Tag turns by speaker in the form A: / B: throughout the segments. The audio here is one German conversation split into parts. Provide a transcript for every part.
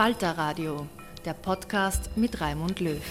A: Falter Radio, der Podcast mit Raimund Löw.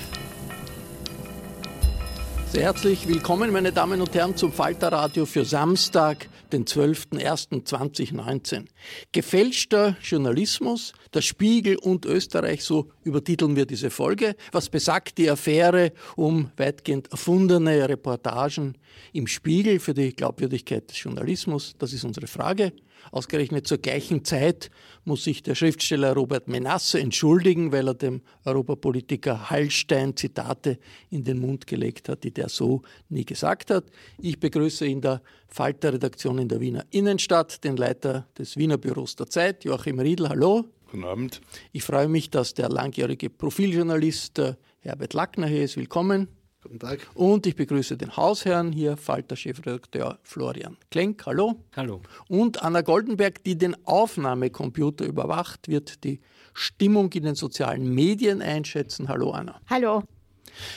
B: Sehr herzlich willkommen, meine Damen und Herren, zum Falter Radio für Samstag, den 12.01.2019. Gefälschter Journalismus, der Spiegel und Österreich, so übertiteln wir diese Folge. Was besagt die Affäre um weitgehend erfundene Reportagen im Spiegel für die Glaubwürdigkeit des Journalismus? Das ist unsere Frage. Ausgerechnet zur gleichen Zeit muss sich der Schriftsteller Robert Menasse entschuldigen, weil er dem Europapolitiker Hallstein Zitate in den Mund gelegt hat, die der so nie gesagt hat. Ich begrüße in der Falter-Redaktion in der Wiener Innenstadt den Leiter des Wiener Büros der Zeit, Joachim Riedl. Hallo.
C: Guten Abend.
B: Ich freue mich, dass der langjährige Profiljournalist äh, Herbert Lackner hier ist. Willkommen.
C: Guten Tag.
B: Und ich begrüße den Hausherrn hier, Falter-Chefredakteur Florian Klenk. Hallo.
D: Hallo.
B: Und Anna Goldenberg, die den Aufnahmecomputer überwacht, wird die Stimmung in den sozialen Medien einschätzen. Hallo, Anna.
E: Hallo.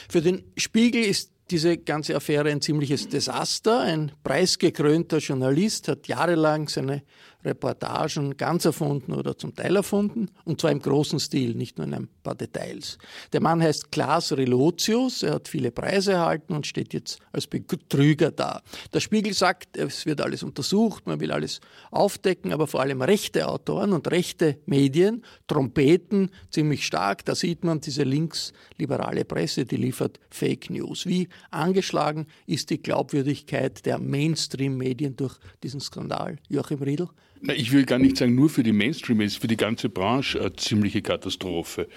B: Für den Spiegel ist diese ganze Affäre ein ziemliches Desaster. Ein preisgekrönter Journalist hat jahrelang seine Reportagen ganz erfunden oder zum Teil erfunden, und zwar im großen Stil, nicht nur in ein paar Details. Der Mann heißt Klaas Relotius, er hat viele Preise erhalten und steht jetzt als Betrüger da. Der Spiegel sagt, es wird alles untersucht, man will alles aufdecken, aber vor allem rechte Autoren und rechte Medien trompeten ziemlich stark. Da sieht man diese linksliberale Presse, die liefert Fake News. Wie angeschlagen ist die Glaubwürdigkeit der Mainstream-Medien durch diesen Skandal? Joachim Riedl?
C: Na, ich will gar nicht sagen, nur für die Mainstream, es ist für die ganze Branche eine ziemliche Katastrophe.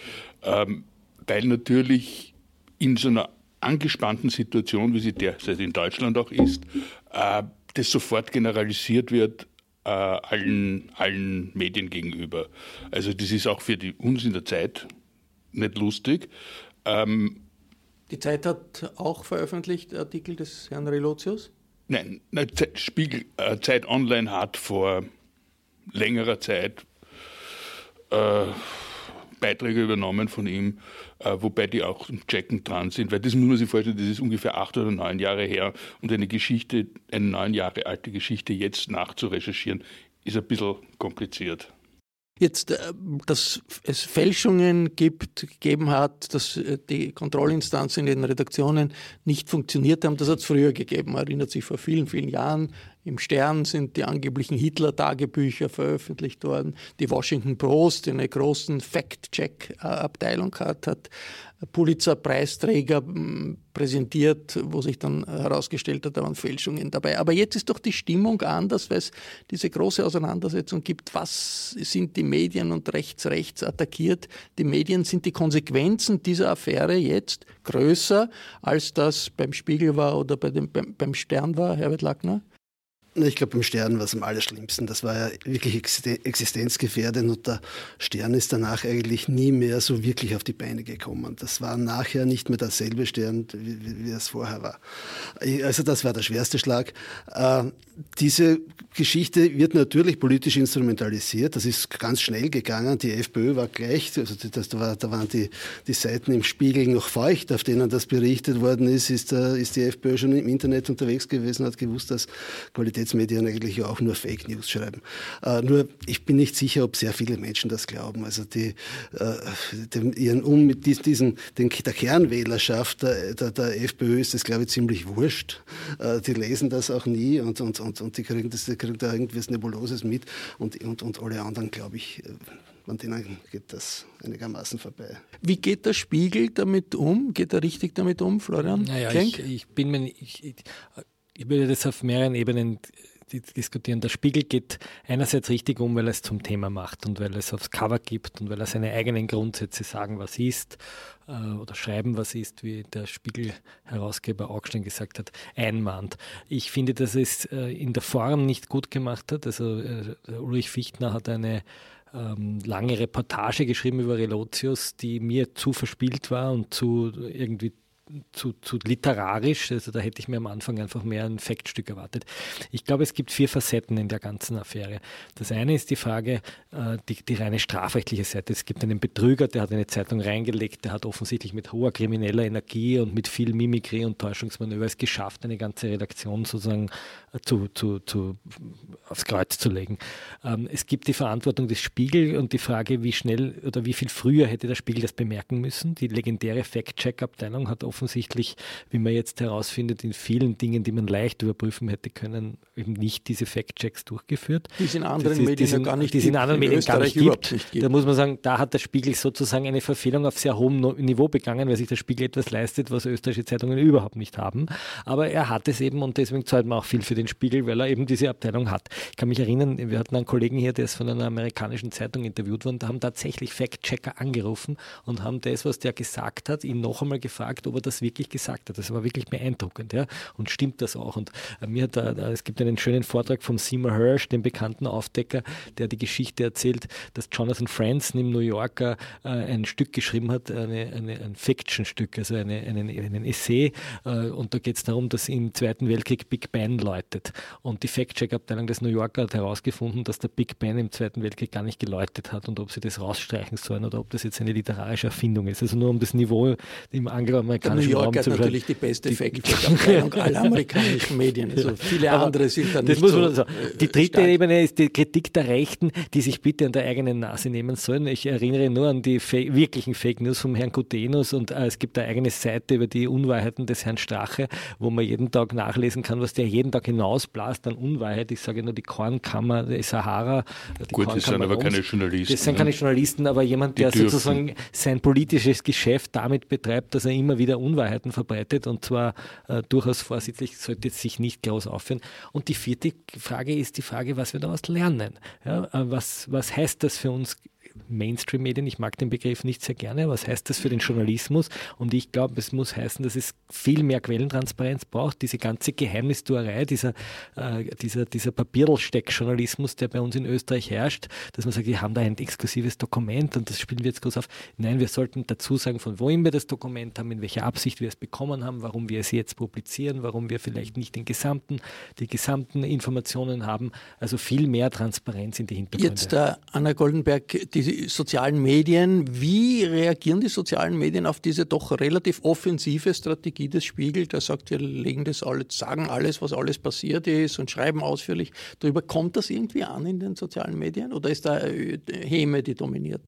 C: Ähm, weil natürlich in so einer angespannten Situation, wie sie derzeit in Deutschland auch ist, äh, das sofort generalisiert wird äh, allen, allen Medien gegenüber. Also das ist auch für die, uns in der Zeit nicht lustig. Ähm,
B: die Zeit hat auch veröffentlicht Artikel des Herrn Relotius?
C: Nein, Spiegel, äh, Zeit Online hat vor längerer Zeit äh, Beiträge übernommen von ihm, äh, wobei die auch im Checken dran sind, weil das muss man sich vorstellen, das ist ungefähr acht oder neun Jahre her und eine Geschichte, eine neun Jahre alte Geschichte jetzt nachzurecherchieren, ist ein bisschen kompliziert.
B: Jetzt, äh, dass es Fälschungen gibt, gegeben hat, dass äh, die Kontrollinstanzen in den Redaktionen nicht funktioniert haben, das hat es früher gegeben. Man erinnert sich vor vielen, vielen Jahren im Stern sind die angeblichen Hitler-Tagebücher veröffentlicht worden. Die Washington Post, die eine großen Fact-Check-Abteilung hat, hat Pulitzer-Preisträger hm, präsentiert, wo sich dann herausgestellt hat, da waren Fälschungen dabei. Aber jetzt ist doch die Stimmung anders, weil es diese große Auseinandersetzung gibt. Was sind die Medien und rechts, rechts attackiert? Die Medien sind die Konsequenzen dieser Affäre jetzt größer, als das beim Spiegel war oder bei dem, beim, beim Stern war, Herbert Lackner?
F: Ich glaube, beim Stern war es am allerschlimmsten. Das war ja wirklich existenzgefährdend und der Stern ist danach eigentlich nie mehr so wirklich auf die Beine gekommen. Das war nachher nicht mehr derselbe Stern, wie, wie es vorher war. Also das war der schwerste Schlag. Äh, diese Geschichte wird natürlich politisch instrumentalisiert. Das ist ganz schnell gegangen. Die FPÖ war gleich, also das, da, war, da waren die, die Seiten im Spiegel noch feucht, auf denen das berichtet worden ist, ist, äh, ist die FPÖ schon im Internet unterwegs gewesen, hat gewusst, dass Qualität Qualitätsmedien eigentlich auch nur Fake News schreiben. Äh, nur ich bin nicht sicher, ob sehr viele Menschen das glauben. Also die, äh, dem, ihren um mit diesen, den, der Kernwählerschaft der, der, der, FPÖ ist das, glaube ich, ziemlich wurscht. Äh, die lesen das auch nie und, und, und, und die, kriegen das, die kriegen da irgendwas Nebuloses mit und, und, und alle anderen, glaube ich, äh, an denen geht das einigermaßen vorbei.
B: Wie geht der Spiegel damit um? Geht er richtig damit um, Florian?
D: Naja, ich, ich, bin mir, ich, ich, ich würde das auf mehreren Ebenen diskutieren. Der Spiegel geht einerseits richtig um, weil er es zum Thema macht und weil er es aufs Cover gibt und weil er seine eigenen Grundsätze sagen, was ist äh, oder schreiben, was ist, wie der Spiegel-Herausgeber Augstein gesagt hat, einmahnt. Ich finde, dass es äh, in der Form nicht gut gemacht hat. Also äh, Ulrich Fichtner hat eine ähm, lange Reportage geschrieben über Relotius, die mir zu verspielt war und zu irgendwie zu, zu literarisch. Also da hätte ich mir am Anfang einfach mehr ein Faktstück erwartet. Ich glaube, es gibt vier Facetten in der ganzen Affäre. Das eine ist die Frage, äh, die, die reine strafrechtliche Seite. Es gibt einen Betrüger, der hat eine Zeitung reingelegt, der hat offensichtlich mit hoher krimineller Energie und mit viel Mimikrie und Täuschungsmanöver es geschafft, eine ganze Redaktion sozusagen äh, zu, zu, zu, aufs Kreuz zu legen. Ähm, es gibt die Verantwortung des Spiegel und die Frage, wie schnell oder wie viel früher hätte der Spiegel das bemerken müssen. Die legendäre Fact-Check-Abteilung hat offensichtlich, wie man jetzt herausfindet, in vielen Dingen, die man leicht überprüfen hätte können, eben nicht diese Fact-Checks durchgeführt.
B: Die es in anderen ist, Medien
D: sind,
B: gar nicht
D: die gibt. in anderen in Medien gar nicht gibt. nicht gibt. Da muss man sagen, da hat der Spiegel sozusagen eine Verfehlung auf sehr hohem Niveau begangen, weil sich der Spiegel etwas leistet, was österreichische Zeitungen überhaupt nicht haben. Aber er hat es eben und deswegen zahlt man auch viel für den Spiegel, weil er eben diese Abteilung hat. Ich kann mich erinnern, wir hatten einen Kollegen hier, der ist von einer amerikanischen Zeitung interviewt worden, da haben tatsächlich Fact-Checker angerufen und haben das, was der gesagt hat, ihn noch einmal gefragt, ob er das wirklich gesagt hat. Das war wirklich beeindruckend. Ja? Und stimmt das auch? Und äh, mir hat es gibt einen schönen Vortrag von Seymour Hirsch, dem bekannten Aufdecker, der die Geschichte erzählt, dass Jonathan Franzen im New Yorker äh, ein Stück geschrieben hat, eine, eine, ein Fiction-Stück, also eine, einen, einen Essay. Äh, und da geht es darum, dass im Zweiten Weltkrieg Big Ben läutet. Und die Fact-Check-Abteilung des New Yorker hat herausgefunden, dass der Big Ben im Zweiten Weltkrieg gar nicht geläutet hat und ob sie das rausstreichen sollen oder ob das jetzt eine literarische Erfindung ist. Also nur um das Niveau im angloamerikanischen
B: Raum zu hat natürlich die beste Fact-Check-Abteilung aller amerikanischen Medien. Also viele Aber andere sind dann das nicht muss man so,
D: Die äh, dritte stark. Ebene ist die Kritik der Rechten, die sich bitte an der eigenen Nase nehmen sollen. Ich erinnere nur an die Fa wirklichen Fake News vom Herrn Gutenus und äh, es gibt eine eigene Seite über die Unwahrheiten des Herrn Strache, wo man jeden Tag nachlesen kann, was der jeden Tag hinausblast an Unwahrheit. Ich sage nur die Kornkammer der Sahara.
C: Die Gut, das sind aber keine Journalisten.
D: Das sind ne? keine Journalisten, aber jemand, der sozusagen sein politisches Geschäft damit betreibt, dass er immer wieder Unwahrheiten verbreitet und zwar äh, durchaus vorsichtig, sollte sich nicht groß aufführen. Und die vierte Frage ist die Frage, was wir daraus lernen. Ja, äh, was, was heißt das für uns Mainstream-Medien. Ich mag den Begriff nicht sehr gerne. Was heißt das für den Journalismus? Und ich glaube, es muss heißen, dass es viel mehr Quellentransparenz braucht. Diese ganze Geheimnistuerei, dieser, äh, dieser, dieser Papierlsteck-Journalismus, der bei uns in Österreich herrscht, dass man sagt, wir haben da ein exklusives Dokument und das spielen wir jetzt groß auf. Nein, wir sollten dazu sagen, von wohin wir das Dokument haben, in welcher Absicht wir es bekommen haben, warum wir es jetzt publizieren, warum wir vielleicht nicht den gesamten, die gesamten Informationen haben. Also viel mehr Transparenz in die Hintergründe.
B: Jetzt, äh, Anna Goldenberg, die sozialen Medien. Wie reagieren die sozialen Medien auf diese doch relativ offensive Strategie des Spiegel, der sagt, wir legen das alles, sagen alles, was alles passiert ist und schreiben ausführlich darüber. Kommt das irgendwie an in den sozialen Medien oder ist da äh, Häme, die dominiert?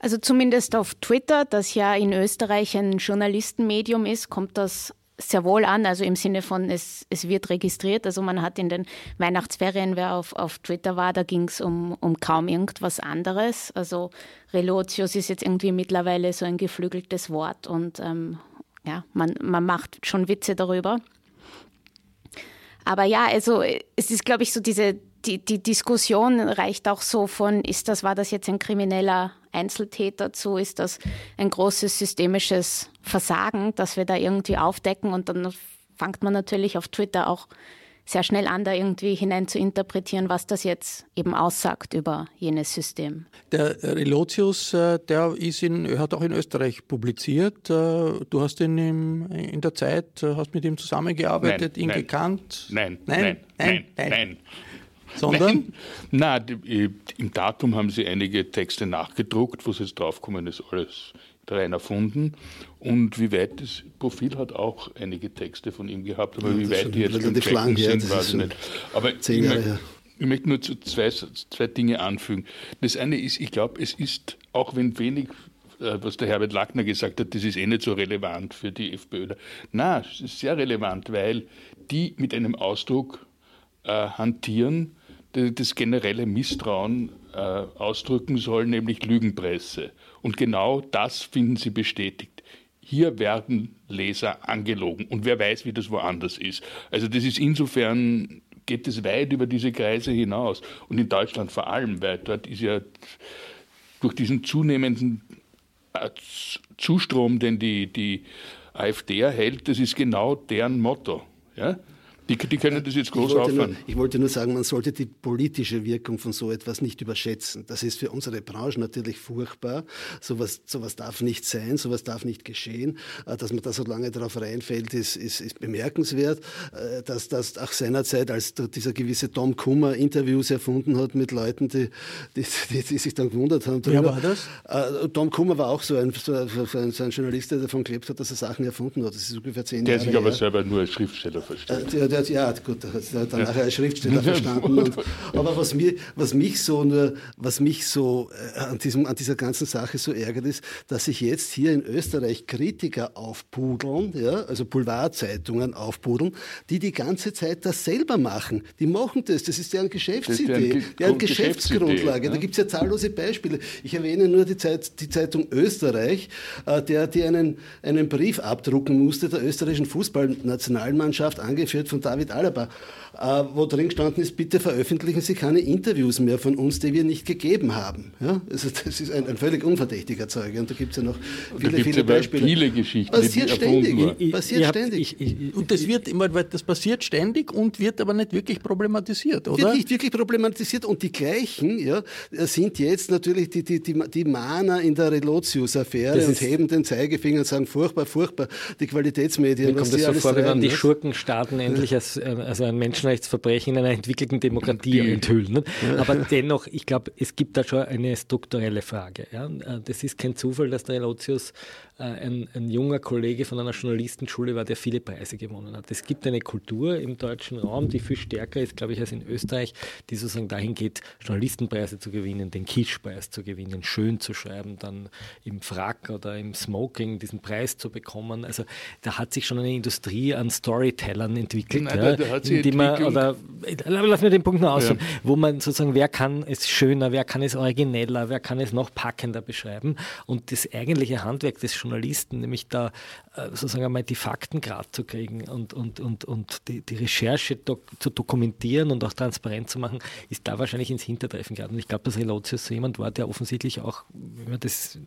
E: Also zumindest auf Twitter, das ja in Österreich ein Journalistenmedium ist, kommt das sehr wohl an, also im Sinne von, es, es wird registriert. Also man hat in den Weihnachtsferien, wer auf, auf Twitter war, da ging es um, um kaum irgendwas anderes. Also Relotius ist jetzt irgendwie mittlerweile so ein geflügeltes Wort und ähm, ja, man, man macht schon Witze darüber. Aber ja, also es ist, glaube ich, so diese, die, die Diskussion reicht auch so von, ist das, war das jetzt ein krimineller Einzeltäter zu, ist das ein großes systemisches Versagen, das wir da irgendwie aufdecken und dann fängt man natürlich auf Twitter auch sehr schnell an, da irgendwie hinein zu interpretieren, was das jetzt eben aussagt über jenes System.
B: Der Relotius, äh, der ist in, hat auch in Österreich publiziert. Äh, du hast ihn in der Zeit, äh, hast mit ihm zusammengearbeitet,
C: nein,
B: ihn
C: nein,
B: gekannt.
C: Nein, nein, nein, nein. nein.
B: Sondern?
C: Nein, Nein, im Datum haben sie einige Texte nachgedruckt, wo sie jetzt draufkommen, ist alles rein erfunden. Und wie weit das Profil hat auch einige Texte von ihm gehabt, aber ja, wie weit die jetzt schon lang sind, weiß ich nicht. Aber ich, möchte, ich möchte nur zu zwei, zwei Dinge anfügen. Das eine ist, ich glaube, es ist, auch wenn wenig äh, was der Herbert Lackner gesagt hat, das ist eh nicht so relevant für die FPÖ. Nein, es ist sehr relevant, weil die mit einem Ausdruck äh, hantieren, das generelle Misstrauen äh, ausdrücken soll, nämlich Lügenpresse. Und genau das finden Sie bestätigt. Hier werden Leser angelogen. Und wer weiß, wie das woanders ist. Also das ist insofern, geht es weit über diese Kreise hinaus. Und in Deutschland vor allem, weil dort ist ja durch diesen zunehmenden äh, Zustrom, den die, die AfD erhält, das ist genau deren Motto. Ja? Die, die können das jetzt groß
F: ich
C: auffahren.
F: ich wollte nur sagen, man sollte die politische Wirkung von so etwas nicht überschätzen. Das ist für unsere Branche natürlich furchtbar. Sowas, sowas darf nicht sein, sowas darf nicht geschehen. Äh, dass man da so lange darauf reinfällt, ist, ist, ist bemerkenswert. Äh, dass das auch seinerzeit, als dieser gewisse Tom Kummer Interviews erfunden hat mit Leuten, die, die, die, die sich dann gewundert haben.
B: Wer war das?
F: Äh, Tom Kummer war auch so ein, so ein, so ein Journalist, der davon gelebt hat, dass er Sachen erfunden hat. Das ist ungefähr zehn
C: der
F: Jahre
C: sich aber
F: her.
C: selber nur als Schriftsteller versteht. Der,
F: der, ja, gut, das hat dann ja. nachher als Schriftsteller verstanden. Und, aber was, mir, was mich so nur, was mich so äh, an, diesem, an dieser ganzen Sache so ärgert, ist, dass sich jetzt hier in Österreich Kritiker aufpudeln, ja, also Boulevardzeitungen aufpudeln, die die ganze Zeit das selber machen. Die machen das, das ist deren Geschäftsidee, deren Geschäftsgrundlage. Ja. Da gibt es ja zahllose Beispiele. Ich erwähne nur die, Zeit, die Zeitung Österreich, äh, der, die einen, einen Brief abdrucken musste der österreichischen Fußballnationalmannschaft, angeführt von David Alaba, äh, wo drin gestanden ist, bitte veröffentlichen Sie keine Interviews mehr von uns, die wir nicht gegeben haben. Ja? Also das ist ein, ein völlig unverdächtiger Zeuge und da gibt es ja noch viele, viele
C: ja
F: Beispiele.
C: viele Geschichten,
F: passiert
C: die
F: ständig.
C: Ich,
F: passiert ständig.
B: Ich, ich, und das wird immer, das passiert ständig und wird aber nicht wirklich problematisiert, oder?
F: Wird nicht wirklich problematisiert und die gleichen ja, sind jetzt natürlich die, die, die, die Mahner in der Relotius-Affäre und heben den Zeigefinger und sagen, furchtbar, furchtbar, die Qualitätsmedien.
D: Mir kommt das so vor, wenn die Schurkenstaaten endlich als, also ein Menschenrechtsverbrechen in einer entwickelten Demokratie enthüllen. Ne? Aber dennoch, ich glaube, es gibt da schon eine strukturelle Frage. Ja? Das ist kein Zufall, dass der Elotius äh, ein, ein, junger Kollege von einer Journalistenschule war, der viele Preise gewonnen hat. Es gibt eine Kultur im deutschen Raum, die viel stärker ist, glaube ich, als in Österreich, die sozusagen dahin geht, Journalistenpreise zu gewinnen, den Kischpreis zu gewinnen, schön zu schreiben, dann im Frack oder im Smoking diesen Preis zu bekommen. Also da hat sich schon eine Industrie an Storytellern entwickelt,
C: Nein,
B: ja,
C: da, da
B: die man, oder lass mir den Punkt noch aus,
C: Ja.
B: wo man sozusagen, wer kann es schöner, wer kann es origineller, wer kann es noch packender beschreiben und das eigentliche Handwerk des Journalisten, nämlich da äh, sozusagen einmal die Fakten gerade zu kriegen und, und, und, und die, die Recherche dok zu dokumentieren und auch transparent zu machen, ist da wahrscheinlich ins Hintertreffen geraten. Und ich glaube, dass Relotius so jemand war, der offensichtlich auch, wenn man das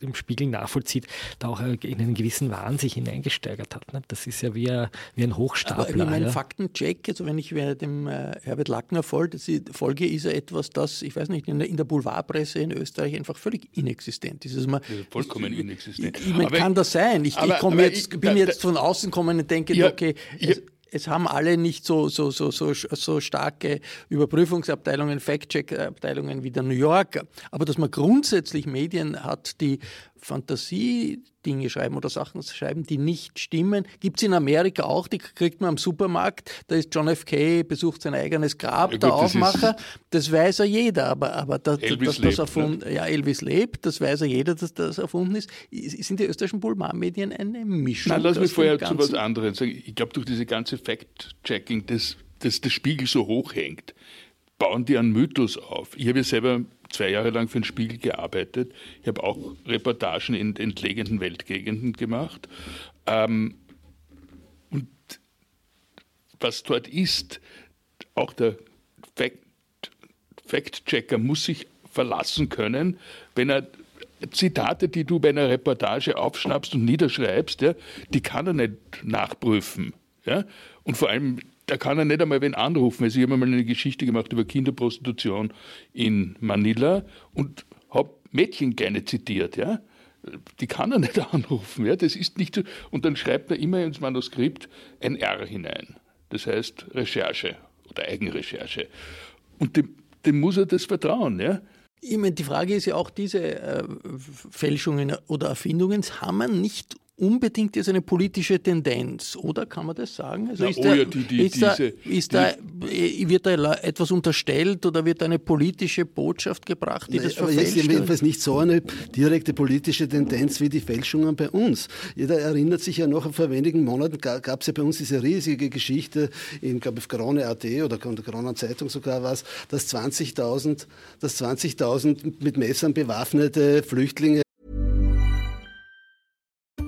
B: im Spiegel nachvollzieht, da auch in einen gewissen Wahn sich hineingesteigert hat. Ne? Das ist ja wie, ein- wie ein
D: Aber
B: Hochstapler.
D: ich meine,
B: ja.
D: Faktencheck, also wenn ich dem äh, Herbert Lackner folge, folge, ist ja etwas, das, ich weiß nicht, in der, in der Boulevardpresse in Österreich einfach völlig inexistent ist. Also man,
C: Ja, vollkommen inexistent.
D: Ich, ich meine,
C: Aber-
D: kann das sein? Ich,
C: aber-
D: ich
C: aber
D: jetzt,
C: ich-
D: bin
C: da-
D: jetzt von außen kommen und denke,
C: Ja,
D: okay,
C: ja.
D: es, es haben alle nicht so, so, so, so, so starke Überprüfungsabteilungen, Fact-Check-Abteilungen wie der New Yorker. Aber dass man grundsätzlich Medien hat, die Fantasie-Dinge schreiben oder Sachen schreiben, die nicht stimmen, gibt es in Amerika auch, die kriegt man am Supermarkt. Da ist John F. K., besucht sein eigenes Grab,
C: Ja gut,
D: der
C: das
D: Aufmacher. Das weiß ja jeder, aber, aber dass,
C: Elvis
D: dass das
C: lebt,
D: erfunden, ja, Elvis lebt, das weiß ja jeder, dass das erfunden ist. Sind die österreichischen Boulevardmedien eine Mischung?
C: Nein, lass mich vorher zu was anderem sagen. Ich glaube, durch diese ganze Fact-Checking, das, das der Spiegel so hoch hängt, bauen die einen Mythos auf. Ich habe ja selber zwei Jahre lang für den Spiegel gearbeitet. Ich habe auch Reportagen in entlegenen Weltgegenden gemacht. Ähm, und was dort ist, auch der Fact- Fact-Checker muss sich verlassen können, wenn er Zitate, die du bei einer Reportage aufschnappst und niederschreibst, ja, die kann er nicht nachprüfen. Ja? Und vor allem da kann er nicht einmal wen anrufen. Also ich habe mal eine Geschichte gemacht über Kinderprostitution in Manila und habe Mädchen gerne zitiert, ja. Die kann er nicht anrufen, ja. Das ist nicht so. Und dann schreibt er immer ins Manuskript ein R hinein. Das heißt Recherche oder Eigenrecherche. Und dem, dem muss er das vertrauen, ja.
B: Ich meine, die Frage ist ja auch, diese äh, Fälschungen oder Erfindungen haben wir nicht unbedingt jetzt eine politische Tendenz, oder kann man das sagen? Also
C: Na,
B: ist
C: oh
B: da,
C: ja, die- die-
B: ist da,
C: diese-
B: ist da, äh, wird da etwas unterstellt oder wird eine politische Botschaft gebracht, die das
F: aber jetzt
B: verfälscht?
F: jedenfalls nicht so eine direkte politische Tendenz wie die Fälschungen bei uns. Jeder erinnert sich ja noch, vor wenigen Monaten gab es ja bei uns diese riesige Geschichte in, glaube ich, Krone.at oder in der Kroner Zeitung sogar was, dass 20.000 dass 20.000 mit Messern bewaffnete Flüchtlinge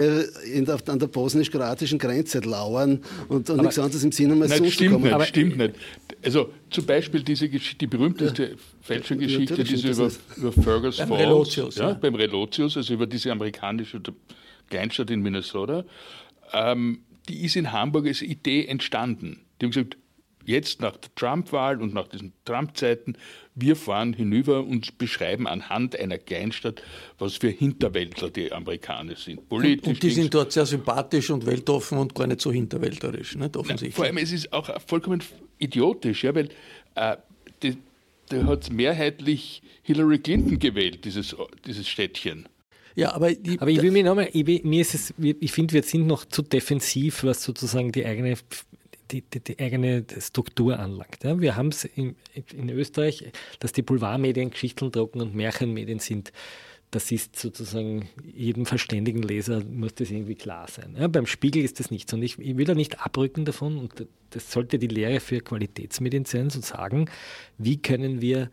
F: äh, in der, an der bosnisch-kroatischen Grenze lauern und, und nichts anderes im Sinne haben als
C: Nein, stimmt
F: kommen.
C: nicht, stimmt nicht. Also zum Beispiel diese Geschichte, die berühmteste Fälschergeschichte,
F: natürlich
C: diese über, über Fergus
B: Beim
C: Falls,
B: Relotius,
C: ja,
B: ja.
C: beim Relotius, also über diese amerikanische Kleinstadt in Minnesota, ähm, die ist in Hamburg als Idee entstanden. Die haben gesagt, jetzt nach der Trump-Wahl und nach diesen Trump-Zeiten, wir fahren hinüber und beschreiben anhand einer Kleinstadt, was für Hinterwäldler die Amerikaner sind. Politisch,
B: und die sind dort sehr sympathisch und weltoffen und gar nicht so hinterwäldlerisch, nicht offensichtlich.
C: vor allem, es ist auch vollkommen idiotisch, ja, weil äh, die, da hat mehrheitlich Hillary Clinton gewählt, dieses, dieses Städtchen.
B: Ja, aber, die,
D: Aber ich will mich nochmal, ich, will- mir ist es, ich finde, wir sind noch zu defensiv, was sozusagen die eigene, die, die, die eigene Struktur anlangt. Ja, wir haben es in, in Österreich, dass die Boulevardmedien Geschichten drucken und Märchenmedien sind. Das ist sozusagen jedem verständigen Leser muss das irgendwie klar sein. Ja, beim Spiegel ist das nicht so. Und ich, ich will da nicht abrücken davon. Und das sollte die Lehre für Qualitätsmedien sein, zu sagen, wie können wir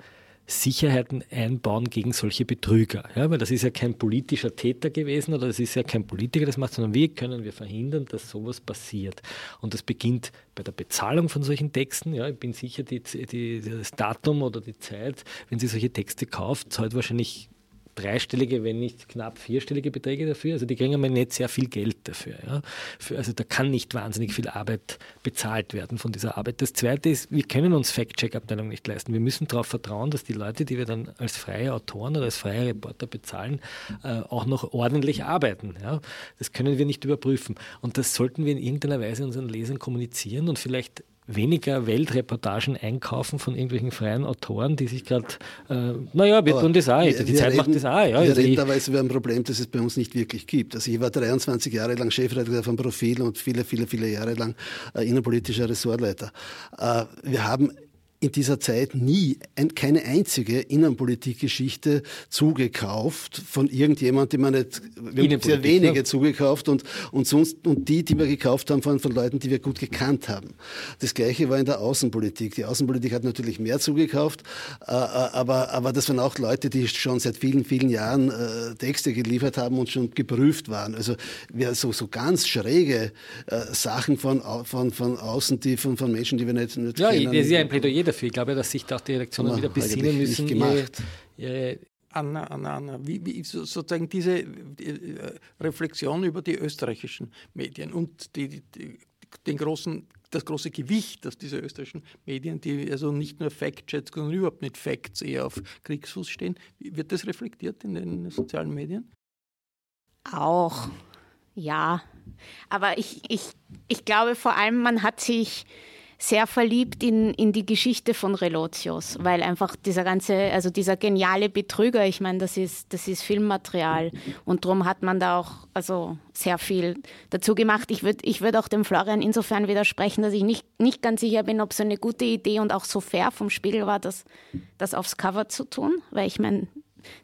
D: Sicherheiten einbauen gegen solche Betrüger. Ja, weil das ist ja kein politischer Täter gewesen oder das ist ja kein Politiker, das macht, sondern wie können wir verhindern, dass sowas passiert. Und das beginnt bei der Bezahlung von solchen Texten. Ja, ich bin sicher, die, die, das Datum oder die Zeit, wenn Sie solche Texte kauft, zahlt wahrscheinlich dreistellige, wenn nicht knapp vierstellige Beträge dafür. Also die kriegen einmal nicht sehr viel Geld dafür. Ja. Für, also da kann nicht wahnsinnig viel Arbeit bezahlt werden von dieser Arbeit. Das Zweite ist, wir können uns Fact-Check-Abteilung nicht leisten. Wir müssen darauf vertrauen, dass die Leute, die wir dann als freie Autoren oder als freie Reporter bezahlen, äh, auch noch ordentlich arbeiten. Ja. Das können wir nicht überprüfen. Und das sollten wir in irgendeiner Weise unseren Lesern kommunizieren und vielleicht weniger Weltreportagen einkaufen von irgendwelchen freien Autoren, die sich gerade, äh, naja, wir
F: Aber
D: tun das auch,
F: wir-
D: die
F: wir
D: Zeit macht
F: reden-
D: das auch. Ja.
F: wir
D: Also
F: reden
D: ich-
F: dabei jetzt über ein Problem, das es bei uns nicht wirklich gibt. Also ich war 23 Jahre lang Chefredakteur von Profil und viele, viele, viele Jahre lang äh, innenpolitischer Ressortleiter. Äh, wir haben in dieser Zeit nie ein, keine einzige Innenpolitikgeschichte zugekauft von irgendjemand, die man nicht, wir haben sehr wenige
D: ja.
F: zugekauft und, und sonst, und die, die wir gekauft haben, waren von Leuten, die wir gut gekannt haben. Das Gleiche war in der Außenpolitik. Die Außenpolitik hat natürlich mehr zugekauft, äh, äh, aber, aber das waren auch Leute, die schon seit vielen, vielen Jahren äh, Texte geliefert haben und schon geprüft waren. Also wir so, so ganz schräge äh, Sachen von, von, von außen, die von, von Menschen, die wir nicht, nicht
D: Ja,
F: kennen.
D: das ist ja ein Plädoyer dafür. Ich glaube, dass sich da auch die Redaktionen
F: Aber
D: wieder besinnen müssen,
F: nicht
D: ihre,
F: gemacht.
D: ihre
B: Anna, Anna, Anna, wie, wie so, sozusagen diese äh, Reflexion über die österreichischen Medien und die, die, die, den großen, das große Gewicht, dass diese österreichischen Medien, die also nicht nur Fact-Checks, sondern überhaupt nicht Facts eher auf Kriegsfuß stehen, wird das reflektiert in den sozialen Medien?
E: Auch, ja. Aber ich, ich, ich glaube vor allem, man hat sich sehr verliebt in, in die Geschichte von Relotius, weil einfach dieser ganze, also dieser geniale Betrüger, ich meine, das ist, das ist Filmmaterial und darum hat man da auch also sehr viel dazu gemacht. Ich würde ich würd auch dem Florian insofern widersprechen, dass ich nicht, nicht ganz sicher bin, ob es eine gute Idee und auch so fair vom Spiegel war, das, das aufs Cover zu tun, weil ich meine,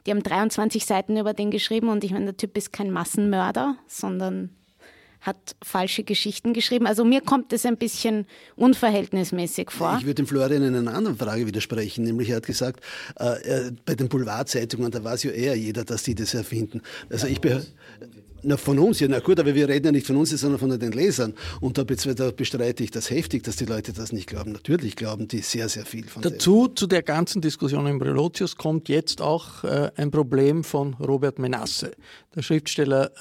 E: die haben 23 Seiten über den geschrieben und ich meine, der Typ ist kein Massenmörder, sondern hat falsche Geschichten geschrieben. Also mir kommt es ein bisschen unverhältnismäßig vor.
F: Ich würde dem Florian in einer anderen Frage widersprechen, nämlich er hat gesagt, äh, bei den Boulevardzeitungen, da weiß ja eher jeder, dass die das erfinden. Also ich, na, von uns, ja, na gut, aber wir reden ja nicht von uns, sondern von den Lesern. Und da, bestreite ich das heftig, dass die Leute das nicht glauben. Natürlich glauben die sehr, sehr viel von
B: Dazu, dem. zu der ganzen Diskussion im Relotius, kommt jetzt auch äh, ein Problem von Robert Menasse. Der Schriftsteller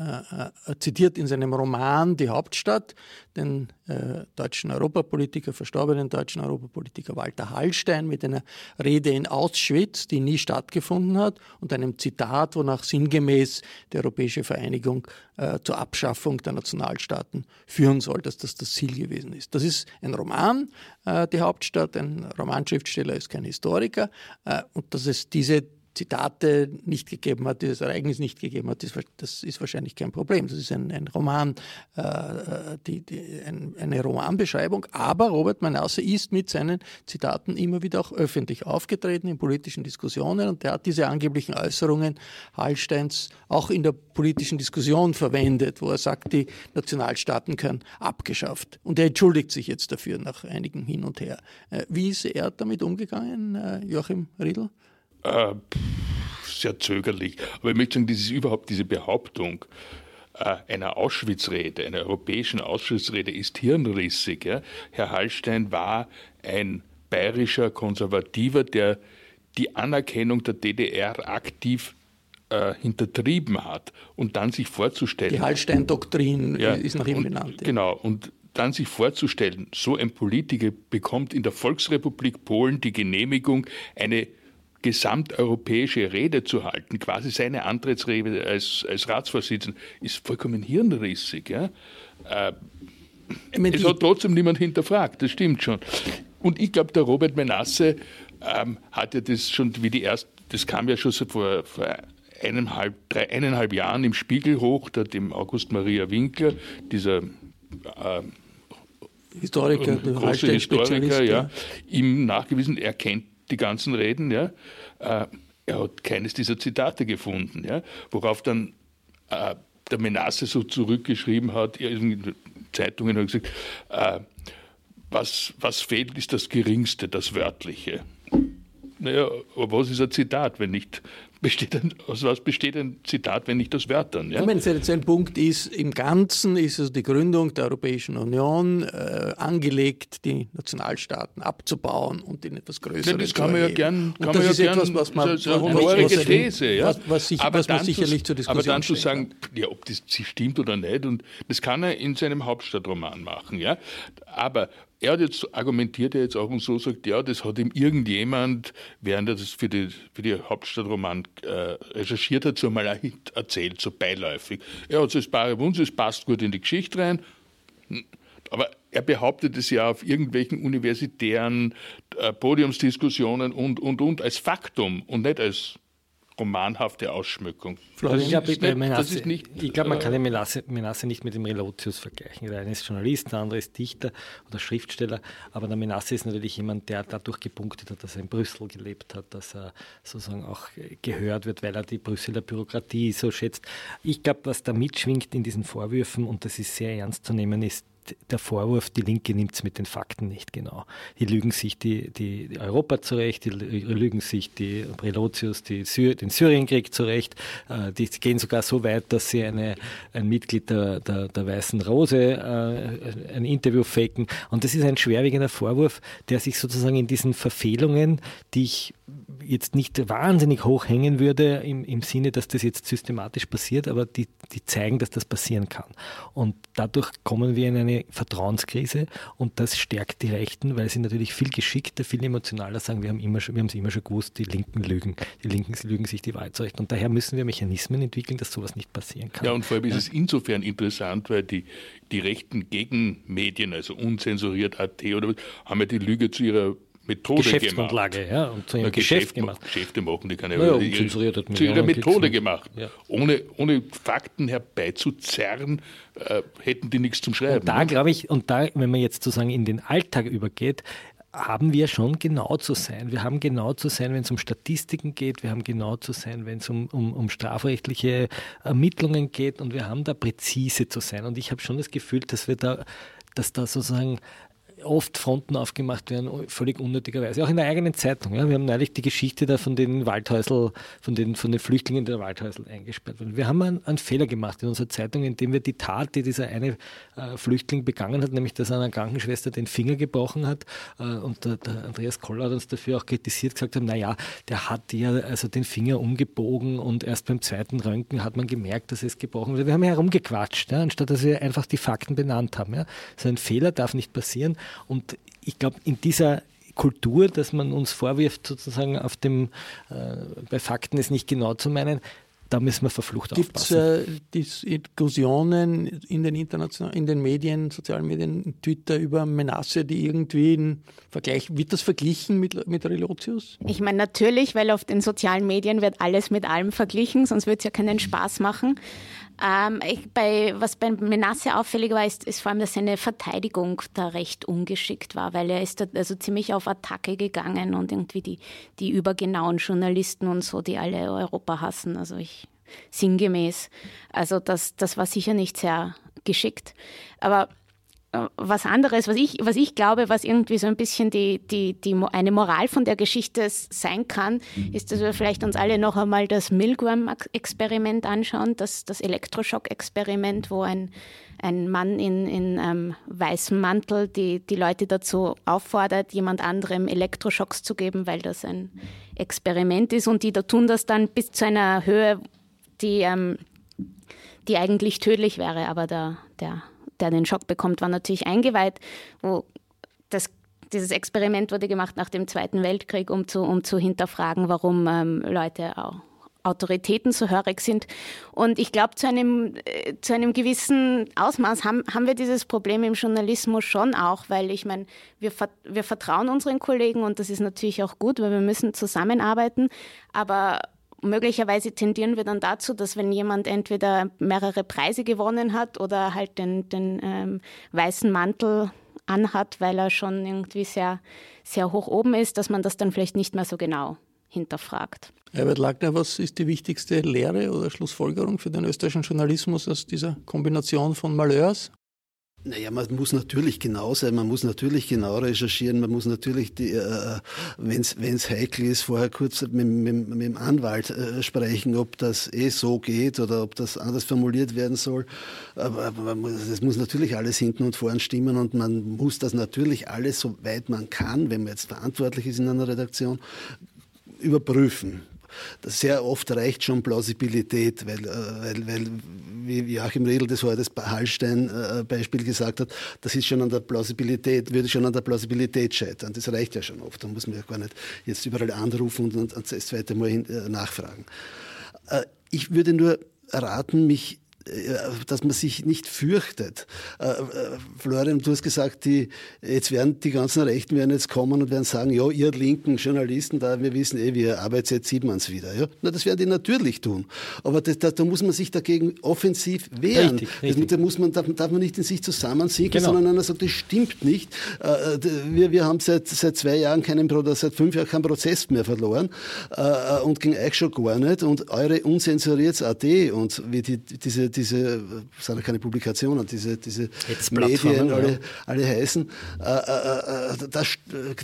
B: äh, äh, zitiert in seinem Roman Die Hauptstadt den äh, deutschen Europapolitiker, verstorbenen deutschen Europapolitiker Walter Hallstein mit einer Rede in Auschwitz, die nie stattgefunden hat, und einem Zitat, wonach sinngemäß die europäische Vereinigung äh, zur Abschaffung der Nationalstaaten führen soll, dass das das Ziel gewesen ist. Das ist ein Roman, äh, die Hauptstadt, ein Romanschriftsteller ist kein Historiker, äh, und dass es diese Zitate nicht gegeben hat, dieses Ereignis nicht gegeben hat, das ist wahrscheinlich kein Problem. Das ist ein, ein Roman, äh, die, die, ein, eine Romanbeschreibung. Aber Robert Manasse ist mit seinen Zitaten immer wieder auch öffentlich aufgetreten in politischen Diskussionen und er hat diese angeblichen Äußerungen Hallsteins auch in der politischen Diskussion verwendet, wo er sagt, die Nationalstaaten können abgeschafft. Und er entschuldigt sich jetzt dafür nach einigem Hin und Her. Äh, wie ist er damit umgegangen, äh, Joachim Riedl?
C: Äh, sehr zögerlich. Aber ich möchte sagen, das ist überhaupt diese Behauptung äh, einer Auschwitz-Rede, einer europäischen Auschwitz-Rede ist hirnrissig. Ja? Herr Hallstein war ein bayerischer Konservativer, der die Anerkennung der DDR aktiv äh, hintertrieben hat und dann sich vorzustellen.
B: Die Hallstein-Doktrin ja, ist nach ihm
C: und,
B: benannt.
C: Ja. Genau, und dann sich vorzustellen, so ein Politiker bekommt in der Volksrepublik Polen die Genehmigung, eine gesamteuropäische Rede zu halten, quasi seine Antrittsrede als, als Ratsvorsitzender, ist vollkommen hirnrissig. Ja? Äh, es hat trotzdem niemand hinterfragt, das stimmt schon. Und ich glaube, der Robert Menasse ähm, hat ja das schon wie die erste, das kam ja schon so vor, vor eineinhalb, drei, eineinhalb Jahren im Spiegel hoch, da dem August Maria Winkler, dieser äh,
B: Historiker,
C: große Historiker, ja, ihm nachgewiesen, er kennt die ganzen Reden, ja, äh, er hat keines dieser Zitate gefunden, ja, worauf dann äh, der Menasse so zurückgeschrieben hat, in Zeitungen hat gesagt, äh, was, was fehlt, ist das Geringste, das Wörtliche. Naja, aber was ist ein Zitat, wenn nicht besteht ein, aus was besteht ein Zitat, wenn nicht aus Wörtern?
B: Ja? Ich meine, sein Punkt ist, im Ganzen ist es die Gründung der Europäischen Union äh, angelegt, die Nationalstaaten abzubauen und in etwas Größeres ja,
C: Das kann man ja gern,
B: kann das man ist ja etwas, was man,
C: so, eine honorige These, ja.
B: was, was, sich, aber was man sicherlich zur Diskussion
C: Aber dann zu sagen, ja, ob das stimmt oder nicht, und das kann er in seinem Hauptstadtroman machen, ja. Aber er hat jetzt argumentiert er jetzt auch und so sagt, ja, das hat ihm irgendjemand, während er das für die, für die Hauptstadtroman äh, recherchiert hat, so mal erzählt, so beiläufig. Er hat so das bare Wunsch, es passt gut in die Geschichte rein. Aber er behauptet es ja auf irgendwelchen universitären äh, Podiumsdiskussionen und, und, und als Faktum und nicht als romanhafte Ausschmückung.
D: Florian, ich glaube, glaub, man kann den Menasse, Menasse, nicht mit dem Relotius vergleichen. Der eine ist Journalist, der andere ist Dichter oder Schriftsteller. Aber der Menasse ist natürlich jemand, der dadurch gepunktet hat, dass er in Brüssel gelebt hat, dass er sozusagen auch gehört wird, weil er die Brüsseler Bürokratie so schätzt. Ich glaube, was da mitschwingt in diesen Vorwürfen, und das ist sehr ernst zu nehmen, ist der Vorwurf, die Linke nimmt es mit den Fakten nicht genau. Die lügen sich die, die, Europa zurecht, die lügen sich die Relotius, die Sy den Syrienkrieg zurecht. Äh, die gehen sogar so weit, dass sie eine, ein Mitglied der, der, der Weißen Rose äh, ein Interview faken. Und das ist ein schwerwiegender Vorwurf, der sich sozusagen in diesen Verfehlungen, die ich jetzt nicht wahnsinnig hoch hängen würde im, im Sinne, dass das jetzt systematisch passiert, aber die, die zeigen, dass das passieren kann. Und dadurch kommen wir in eine Vertrauenskrise und das stärkt die Rechten, weil sie natürlich viel geschickter, viel emotionaler sagen, wir haben immer schon, wir haben es immer schon gewusst, die Linken lügen, die Linken lügen sich die Wahrheit zurecht. Und daher müssen wir Mechanismen entwickeln, dass sowas nicht passieren kann.
C: Ja, und vor allem ist es insofern interessant, weil die, die rechten Gegenmedien, also unzensuriert AT oder haben ja die Lüge zu ihrer Methode
D: Geschäftsgrundlage,
C: gemacht.
D: ja, und
C: zu ihrem Geschäft Geschäft gemacht. Geschäfte machen, die kann ja,
D: naja, ihre,
C: zu ihrer Methode gemacht. Ja. Ohne, ohne Fakten herbeizuzerren, äh, hätten die nichts zum Schreiben.
D: Und da ne? glaube ich, und da, wenn man jetzt sozusagen in den Alltag übergeht, haben wir schon genau zu sein. Wir haben genau zu sein, wenn es um Statistiken geht, wir haben genau zu sein, wenn es um, um, um strafrechtliche Ermittlungen geht und wir haben da präzise zu sein. Und ich habe schon das Gefühl, dass wir da, dass da sozusagen oft Fronten aufgemacht werden, völlig unnötigerweise. Auch in der eigenen Zeitung. Ja. Wir haben neulich die Geschichte da von den Waldhäusl, von den, von den Flüchtlingen der Waldhäusl eingesperrt worden. Wir haben einen, einen, Fehler gemacht in unserer Zeitung, indem wir die Tat, die dieser eine äh, Flüchtling begangen hat, nämlich dass er einer Krankenschwester den Finger gebrochen hat, äh, und der, der, Andreas Koller hat uns dafür auch kritisiert, gesagt haben, naja, der hat ja also den Finger umgebogen und erst beim zweiten Röntgen hat man gemerkt, dass es gebrochen wird. Wir haben herumgequatscht, ja, anstatt dass wir einfach die Fakten benannt haben. Ja. So ein Fehler darf nicht passieren. Und ich glaube, in dieser Kultur, dass man uns vorwirft, sozusagen auf dem, äh, bei Fakten es nicht genau zu meinen, da müssen wir verflucht
B: Gibt's,
D: aufpassen.
B: Gibt es äh, Diskussionen in den internationalen, in den Medien, sozialen Medien, Twitter über Menasse, die irgendwie in Vergleich, wird das verglichen mit, mit Relotius?
E: Ich meine natürlich, weil auf den sozialen Medien wird alles mit allem verglichen, sonst würde es ja keinen Spaß machen. Ähm, ich, bei, was bei Menasse auffällig war, ist, ist vor allem, dass seine Verteidigung da recht ungeschickt war, weil er ist da also ziemlich auf Attacke gegangen und irgendwie die, die übergenauen Journalisten und so, die alle Europa hassen. Also ich sinngemäß. Also das, das war sicher nicht sehr geschickt. Aber was anderes, was ich, was ich glaube, was irgendwie so ein bisschen die, die, die, eine Moral von der Geschichte sein kann, ist, dass wir vielleicht uns alle noch einmal das Milgram-Experiment anschauen, das, das Elektroschock-Experiment, wo ein, ein Mann in, in ähm, weißem Mantel die, die Leute dazu auffordert, jemand anderem Elektroschocks zu geben, weil das ein Experiment ist. Und die da tun das dann bis zu einer Höhe, die, ähm, die eigentlich tödlich wäre, aber der, der der den Schock bekommt, war natürlich eingeweiht, wo das dieses Experiment wurde gemacht nach dem Zweiten Weltkrieg, um zu, um zu hinterfragen, warum ähm, Leute auch Autoritäten so hörig sind. Und ich glaube, zu einem, äh, zu einem gewissen Ausmaß haben, haben wir dieses Problem im Journalismus schon auch, weil ich meine, wir, wir vertrauen unseren Kollegen und das ist natürlich auch gut, weil wir müssen zusammenarbeiten. Aber möglicherweise tendieren wir dann dazu, dass wenn jemand entweder mehrere Preise gewonnen hat oder halt den, den ähm, weißen Mantel anhat, weil er schon irgendwie sehr, sehr hoch oben ist, dass man das dann vielleicht nicht mehr so genau hinterfragt.
B: Herbert Lackner, was ist die wichtigste Lehre oder Schlussfolgerung für den österreichischen Journalismus aus dieser Kombination von Malheurs?
F: Naja, man muss natürlich genau sein, man muss natürlich genau recherchieren, man muss natürlich, äh, wenn es heikel ist, vorher kurz mit, mit, mit dem Anwalt äh, sprechen, ob das eh so geht oder ob das anders formuliert werden soll. Aber, aber es muss natürlich alles hinten und vorn stimmen und man muss das natürlich alles, soweit man kann, wenn man jetzt verantwortlich ist in einer Redaktion, überprüfen sehr oft reicht schon Plausibilität, weil, äh, weil, weil wie Joachim Riedl das heute das Hallstein-Beispiel gesagt hat, das ist schon an der Plausibilität, würde schon an der Plausibilität scheitern. Das reicht ja schon oft. Da muss man ja gar nicht jetzt überall anrufen und, das zweite Mal äh, nachfragen. Äh, ich würde nur raten, mich äh, dass man sich nicht fürchtet. Äh, äh, Florian, du hast gesagt, die, jetzt werden die ganzen Rechten werden jetzt kommen und werden sagen, ja, ihr linken Journalisten, da wir wissen eh, wie ihr arbeitet, jetzt sieht man es wieder. Ja? Na, das werden die natürlich tun. Aber das, da, da, muss man sich dagegen offensiv wehren. Richtig, richtig. Da muss man, darf, darf, man nicht in sich zusammensinken, genau. sondern einer sagt, das stimmt nicht. Wir, wir haben seit, seit zwei Jahren keinen oder seit fünf Jahren keinen Prozess mehr verloren und gegen euch schon gar nicht. Und eure unzensuriert AD und wie die, diese diese, das sind ja keine Publikationen, diese, diese Medien alle, ja. alle heißen, äh, äh, äh, da,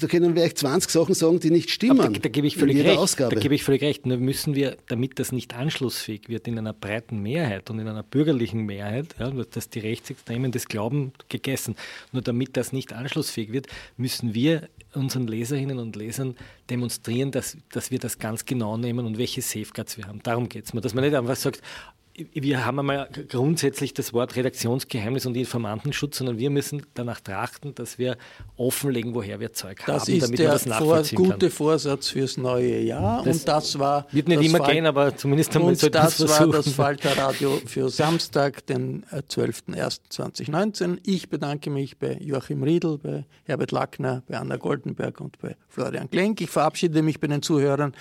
F: da können wir echt 20 Sachen sagen, die nicht stimmen. Da,
D: da, gebe ich völlig recht. Ausgabe. Da gebe ich völlig recht. Nur müssen wir, damit das nicht anschlussfähig wird in einer breiten Mehrheit und in einer bürgerlichen Mehrheit, ja, dass die Rechtsextremen das Glauben gegessen, nur damit das nicht anschlussfähig wird, müssen wir unseren Leserinnen und Lesern demonstrieren, dass, dass wir das ganz genau nehmen und welche Safeguards wir haben. Darum geht es mir. Dass man nicht einfach sagt, wir haben einmal grundsätzlich das Wort Redaktionsgeheimnis und Informantenschutz, sondern wir müssen danach trachten, dass wir offenlegen, woher wir Zeug
B: das
D: haben,
B: damit man das nachvollziehen vor, gute. Vorsatz fürs neue Jahr das und das war
D: wird nicht immer Fal gehen, aber zumindest einmal
B: und das war das Falter Radio für Samstag, den 12.01.2019. Ich bedanke mich bei Joachim Riedl, bei Herbert Lackner, bei Anna Goldenberg und bei Florian Klenk. Ich verabschiede mich bei den Zuhörern,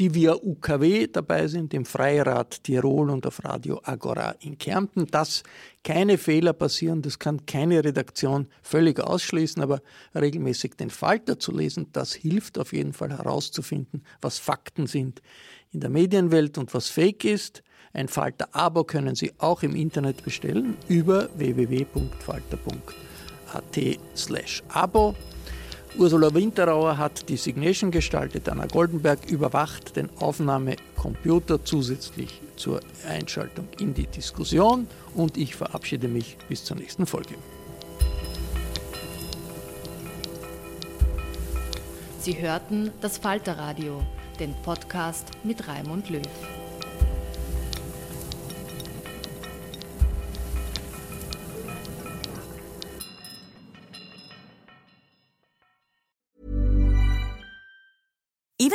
B: die via UKW dabei sind, im Freirad Tirol und auf Radio Agora in Kärnten. Dass keine Fehler passieren, das kann keine Redaktion völlig ausschließen, aber regelmäßig den Falter zu lesen, das hilft auf jeden Fall herauszufinden, was Fakten sind in der Medienwelt und was Fake ist. Ein Falter-Abo können Sie auch im Internet bestellen über www.falter.at slash Abo. Ursula Winterauer hat die Signation gestaltet, Anna Goldenberg überwacht den Aufnahmecomputer zusätzlich zur Einschaltung in die Diskussion und ich verabschiede mich bis zur nächsten Folge.
A: Sie hörten das Falterradio, den Podcast mit Raimund Löw.